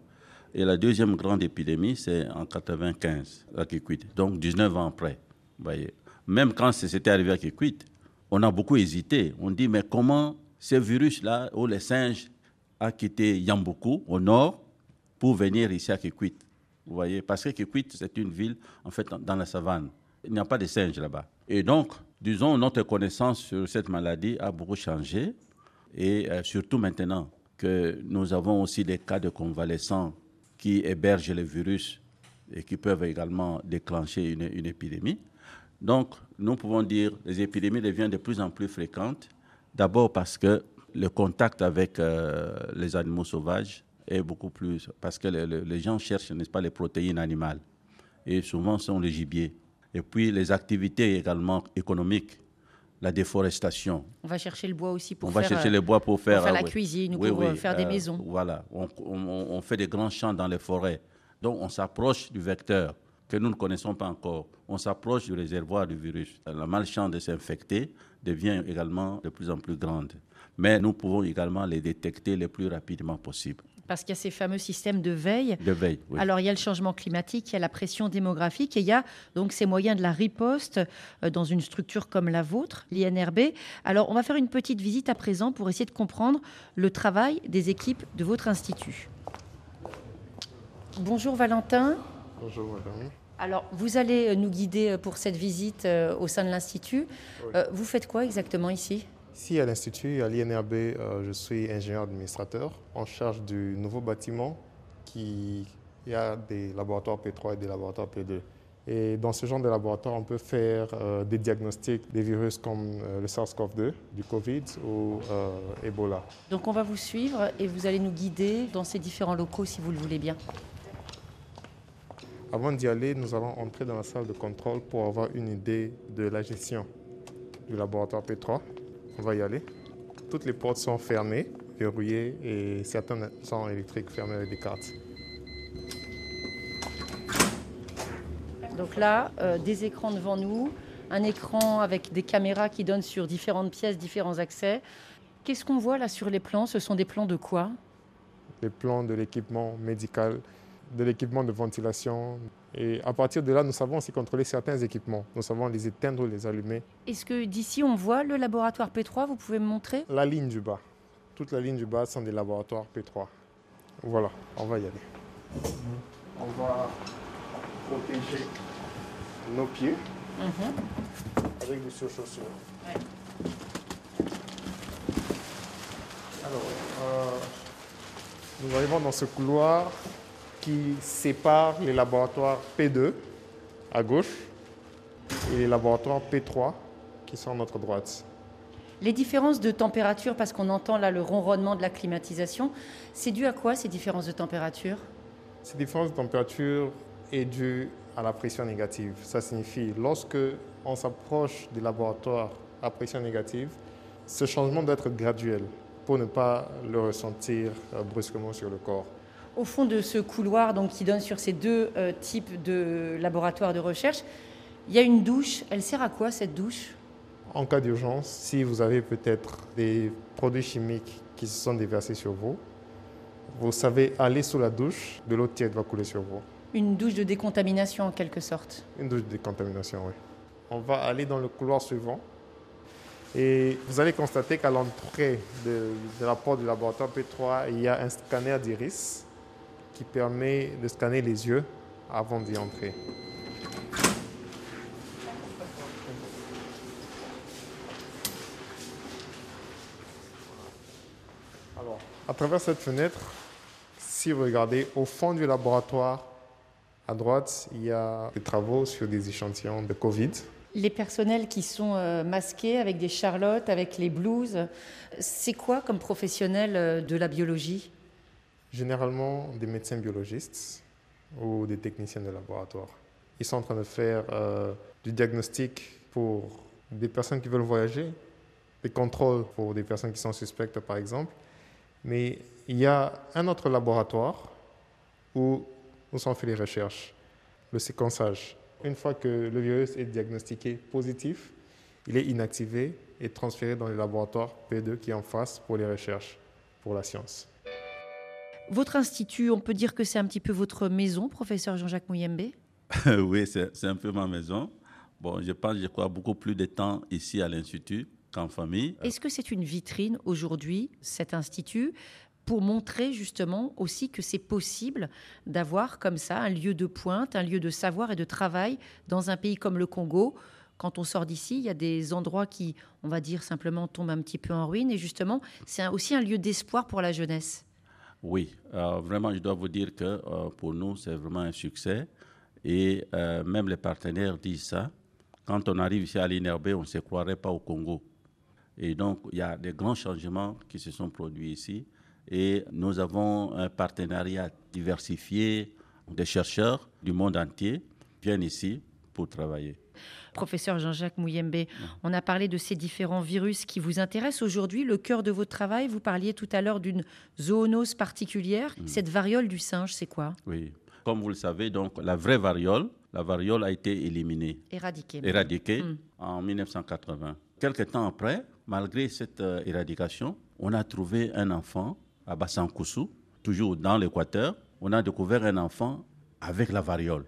et la deuxième grande épidémie, c'est en 95 à Kikwit, donc 19 ans après. Voyez. Même quand c'était arrivé à Kikwit, on a beaucoup hésité. On dit, mais comment ce virus-là, où les singes a quitté Yamboku, au nord, pour venir ici à Kikwit Vous voyez, parce que Kikwit, c'est une ville, en fait, dans la savane. Il n'y a pas de singes là-bas. Et donc, disons, notre connaissance sur cette maladie a beaucoup changé. Et euh, surtout maintenant que nous avons aussi des cas de convalescents qui hébergent le virus et qui peuvent également déclencher une, une épidémie. Donc, nous pouvons dire que les épidémies deviennent de plus en plus fréquentes. D'abord parce que le contact avec euh, les animaux sauvages est beaucoup plus... Parce que le, le, les gens cherchent, n'est-ce pas, les protéines animales. Et souvent, sont les gibiers. Et puis, les activités également économiques la déforestation. On va chercher le bois aussi pour on faire, va chercher le bois pour faire, pour faire la oui. cuisine ou Oui, pour oui, euh, faire des euh, maisons. Voilà, on, on- on fait des grands champs dans les forêts. Donc on s'approche du vecteur que nous ne connaissons pas encore. On s'approche du réservoir du virus. La malchance de s'infecter devient également de plus en plus grande. Mais nous pouvons également les détecter le plus rapidement possible. Parce qu'il y a ces fameux systèmes de veille. De veille, oui. Alors il y a le changement climatique, il y a la pression démographique et il y a donc ces moyens de la riposte euh, dans une structure comme la vôtre, l'INRB. Alors on va faire une petite visite à présent pour essayer de comprendre le travail des équipes de votre institut. Bonjour Valentin. Bonjour madame. Alors vous allez nous guider euh, pour cette visite euh, au sein de l'institut. Vous faites quoi exactement ici? Ici à l'Institut, à l'INRB, euh, je suis ingénieur administrateur en charge du nouveau bâtiment qui a des laboratoires P3 et des laboratoires P2. Et dans ce genre de laboratoire, on peut faire euh, des diagnostics des virus comme euh, le SARS-CoV-2, du Covid ou euh, Ebola. Donc on va vous suivre et vous allez nous guider dans ces différents locaux si vous le voulez bien. Avant d'y aller, nous allons entrer dans la salle de contrôle pour avoir une idée de la gestion du laboratoire P3. On va y aller. Toutes les portes sont fermées, verrouillées et certaines sont électriques fermées avec des cartes. Donc là, euh, des écrans devant nous, un écran avec des caméras qui donnent sur différentes pièces, différents accès. Qu'est-ce qu'on voit là sur les plans? Ce sont des plans de quoi? Les plans de l'équipement médical, de l'équipement de ventilation. Et à partir de là, nous savons aussi contrôler certains équipements. Nous savons les éteindre les allumer. Est-ce que d'ici on voit le laboratoire P3 Vous pouvez me montrer? La ligne du bas. Toute la ligne du bas sont des laboratoires P3. Voilà, on va y aller. On va protéger nos pieds avec des surchaussures. Alors, euh, nous arrivons dans ce couloir qui sépare les laboratoires P2 à gauche et les laboratoires P3 qui sont à notre droite. Les différences de température, parce qu'on entend là le ronronnement de la climatisation, c'est dû à quoi ces différences de température? Cette différence de température est due à la pression négative. Ça signifie lorsque on s'approche du laboratoire à pression négative, ce changement doit être graduel pour ne pas le ressentir euh, brusquement sur le corps. Au fond de ce couloir donc, qui donne sur ces deux euh, types de laboratoires de recherche, il y a une douche. Elle sert à quoi cette douche? En cas d'urgence, si vous avez peut-être des produits chimiques qui se sont déversés sur vous, vous savez aller sous la douche, de l'eau tiède va couler sur vous. Une douche de décontamination en quelque sorte. Une douche de décontamination, oui. On va aller dans le couloir suivant. Et vous allez constater qu'à l'entrée de, de, la porte du laboratoire P3, il y a un scanner d'iris qui permet de scanner les yeux avant d'y entrer. Alors, à travers cette fenêtre, si vous regardez au fond du laboratoire, à droite, il y a des travaux sur des échantillons de Covid. Les personnels qui sont euh, masqués avec des charlottes, avec les blouses, c'est quoi comme professionnels euh, de la biologie? Généralement des médecins biologistes ou des techniciens de laboratoire. Ils sont en train de faire euh, du diagnostic pour des personnes qui veulent voyager, des contrôles pour des personnes qui sont suspectes par exemple. Mais il y a un autre laboratoire où nous sont fait les recherches, le séquençage. Une fois que le virus est diagnostiqué positif, il est inactivé et transféré dans le laboratoire P2 qui est en face pour les recherches, pour la science. Votre institut, on peut dire que c'est un petit peu votre maison, professeur Jean-Jacques Mouyembe? Oui, c'est un peu ma maison. Bon, je pense que je crois beaucoup plus de temps ici à l'Institut qu'en famille. Est-ce que c'est une vitrine aujourd'hui, cet institut pour montrer justement aussi que c'est possible d'avoir comme ça un lieu de pointe, un lieu de savoir et de travail dans un pays comme le Congo? Quand on sort d'ici, il y a des endroits qui, on va dire simplement, tombent un petit peu en ruine. Et justement, c'est aussi un lieu d'espoir pour la jeunesse. Oui, euh, vraiment, je dois vous dire que euh, pour nous, c'est vraiment un succès. Et euh, même les partenaires disent ça. Quand on arrive ici à l'INRB, on ne se croirait pas au Congo. Et donc, il y a des grands changements qui se sont produits ici. Et nous avons un partenariat diversifié. Des chercheurs du monde entier viennent ici pour travailler. Professeur Jean-Jacques Mouyembe, on a parlé de ces différents virus qui vous intéressent aujourd'hui. Le cœur de votre travail, vous parliez tout à l'heure d'une zoonose particulière. Mm. Cette variole du singe, c'est quoi? Oui, comme vous le savez, donc la vraie variole, la variole a été éliminée. Éradiquée. Éradiquée mm. en 1980. Quelque temps après, malgré cette euh, éradication, on a trouvé un enfant à Bassankoussou, toujours dans l'Équateur. On a découvert un enfant avec la variole.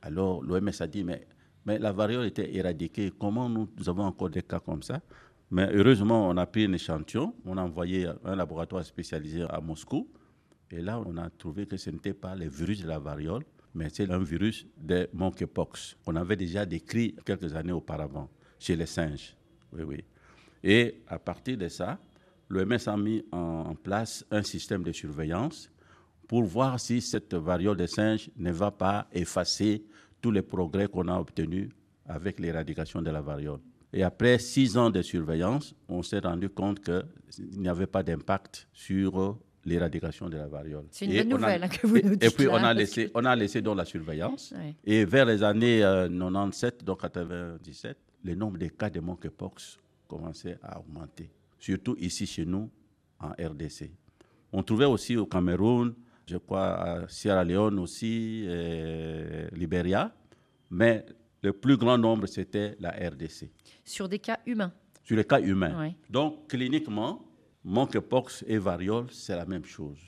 Alors l'OMS a dit, mais, mais la variole était éradiquée. Comment nous, avons encore des cas comme ça? Mais heureusement, on a pris un échantillon, on a envoyé un laboratoire spécialisé à Moscou. Et là, on a trouvé que ce n'était pas le virus de la variole, mais c'est un virus de monkeypox qu'on avait déjà décrit quelques années auparavant chez les singes. Oui, oui. Et à partir de ça, l'OMS a mis en place un système de surveillance pour voir si cette variole des singes ne va pas effacer tous les progrès qu'on a obtenus avec l'éradication de la variole. Et après six ans de surveillance, on s'est rendu compte qu'il n'y avait pas d'impact sur l'éradication de la variole. C'est une bonne nouvelle que vous nous dites. Et puis on a laissé, on a laissé donc la surveillance. Et vers les années 97, euh, donc 97, le nombre de cas de monkeypox commençait à augmenter, surtout ici chez nous en RDC. On trouvait aussi au Cameroun, je crois à Sierra Leone aussi, et Libéria, mais le plus grand nombre c'était la RDC. Sur des cas humains. Sur les cas humains. Donc cliniquement, monkeypox et variole, c'est la même chose.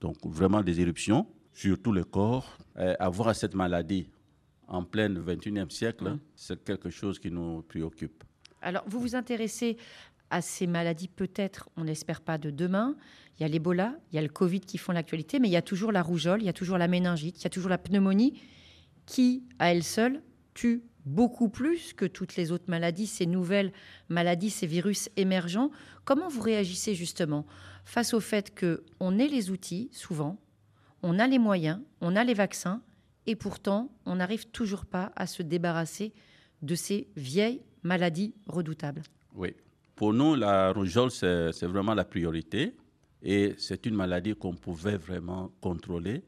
Donc vraiment des éruptions sur tout le corps. avoir cette maladie en plein 21e siècle, c'est quelque chose qui nous préoccupe. Alors, vous vous intéressez à ces maladies, peut-être, on n'espère pas de demain. Il y a l'Ebola, il y a le Covid qui font l'actualité, mais il y a toujours la rougeole, il y a toujours la méningite, il y a toujours la pneumonie qui, à elle seule, tue beaucoup plus que toutes les autres maladies, ces nouvelles maladies, ces virus émergents. Comment vous réagissez justement face au fait qu'on ait les outils, souvent, on a les moyens, on a les vaccins, et pourtant, on n'arrive toujours pas à se débarrasser de ces vieilles maladies redoutables? Oui. Pour nous, la rougeole, c'est vraiment la priorité. Et c'est une maladie qu'on pouvait vraiment contrôler,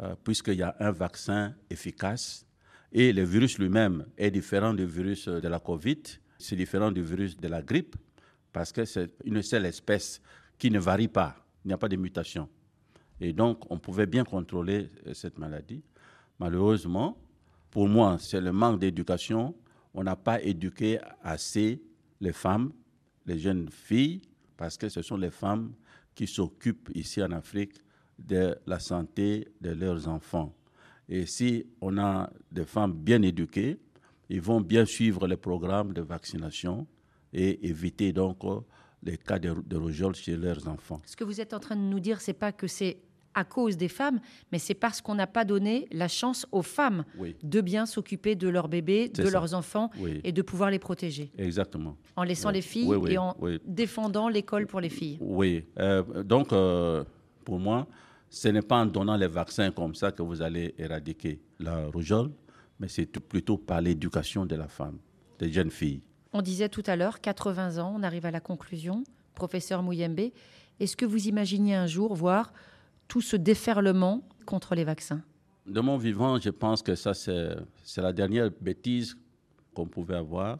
euh, puisqu'il y a un vaccin efficace. Et le virus lui-même est différent du virus de la COVID. C'est différent du virus de la grippe, parce que c'est une seule espèce qui ne varie pas. Il n'y a pas de mutation. Et donc, on pouvait bien contrôler euh, cette maladie. Malheureusement, pour moi, c'est le manque d'éducation. On n'a pas éduqué assez les femmes, les jeunes filles, parce que ce sont les femmes qui s'occupent ici en Afrique de la santé de leurs enfants. Et si on a des femmes bien éduquées, ils vont bien suivre les programmes de vaccination et éviter donc les cas de, de rougeole chez leurs enfants. Ce que vous êtes en train de nous dire, c'est pas que c'est à cause des femmes, mais c'est parce qu'on n'a pas donné la chance aux femmes Oui. de bien s'occuper de leurs bébés, de ça. leurs enfants Oui. et de pouvoir les protéger. Exactement. En laissant Oui. les filles et en défendant l'école pour les filles. Oui. Euh, donc, euh, pour moi, ce n'est pas en donnant les vaccins comme ça que vous allez éradiquer la rougeole, mais c'est plutôt par l'éducation de la femme, des jeunes filles. On disait tout à l'heure, 80 ans, on arrive à la conclusion. Professeur Mouyembe, est-ce que vous imaginiez un jour voir tout ce déferlement contre les vaccins De mon vivant, je pense que ça, c'est la dernière bêtise qu'on pouvait avoir.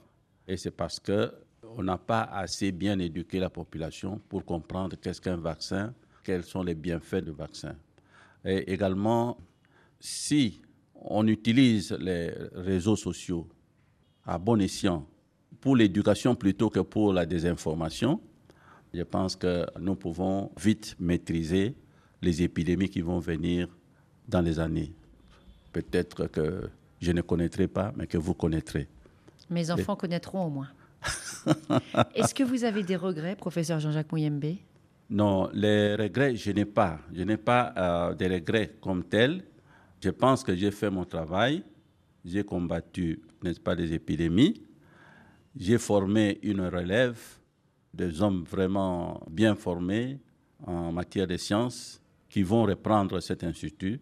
Et c'est parce qu'on n'a pas assez bien éduqué la population pour comprendre qu'est-ce qu'un vaccin, quels sont les bienfaits du vaccin. Et également, si on utilise les réseaux sociaux à bon escient pour l'éducation plutôt que pour la désinformation, je pense que nous pouvons vite maîtriser les épidémies qui vont venir dans les années. Peut-être que je ne connaîtrai pas, mais que vous connaîtrez. Mes enfants connaîtront au moins. Est-ce que vous avez des regrets, professeur Jean-Jacques Mouyembe Non, les regrets, je n'ai pas. Je n'ai pas euh, des regrets comme tels. Je pense que j'ai fait mon travail. J'ai combattu, n'est-ce pas, des épidémies. J'ai formé une relève des hommes vraiment bien formés en matière de sciences qui vont reprendre cet institut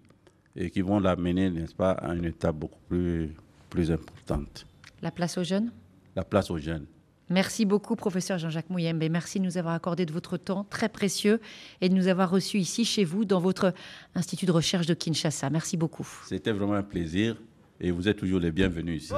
et qui vont l'amener, n'est-ce pas, à une étape beaucoup plus, plus importante. La place aux jeunes? La place aux jeunes. Merci beaucoup, professeur Jean-Jacques Mouyembe. Merci de nous avoir accordé de votre temps très précieux et de nous avoir reçus ici chez vous dans votre institut de recherche de Kinshasa. Merci beaucoup. C'était vraiment un plaisir et vous êtes toujours les bienvenus ici.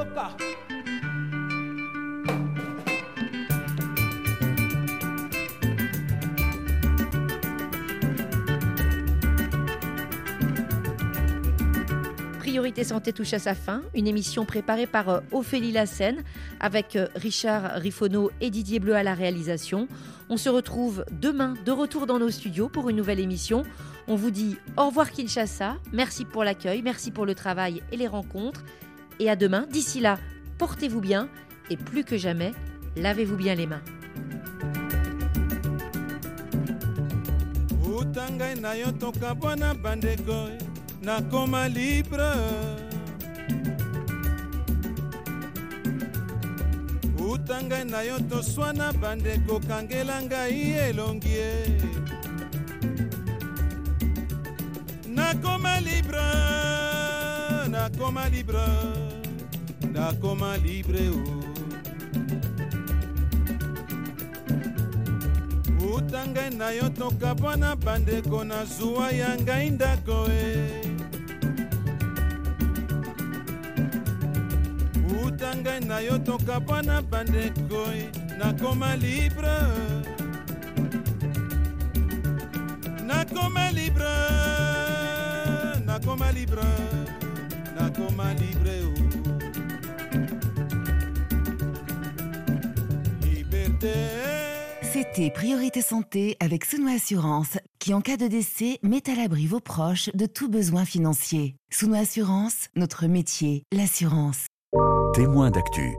Priorité Santé touche à sa fin, une émission préparée par euh, Ophélie Lassène avec euh, Richard Riffono et Didier Bleu à la réalisation. On se retrouve demain de retour dans nos studios pour une nouvelle émission. On vous dit au revoir Kinshasa, merci pour l'accueil, merci pour le travail et les rencontres et à demain. D'ici là, portez-vous bien et plus que jamais, lavez-vous bien les mains. Nakoma libre utangai na yo toswana bandeko kangela ngai elongi ye nakoma libre oh. nakoma libre nakoma libre o uta ngai na yo tokabwana bandeko na zuwa ya ngai ndako e nakoma libre libre nakoma libre nakoma libre o liberté C'était Priorité Santé avec Souno Assurance, qui en cas de décès met à l'abri vos proches de tout besoin financier. Souno Assurance, notre métier, l'assurance. Témoin d'actu.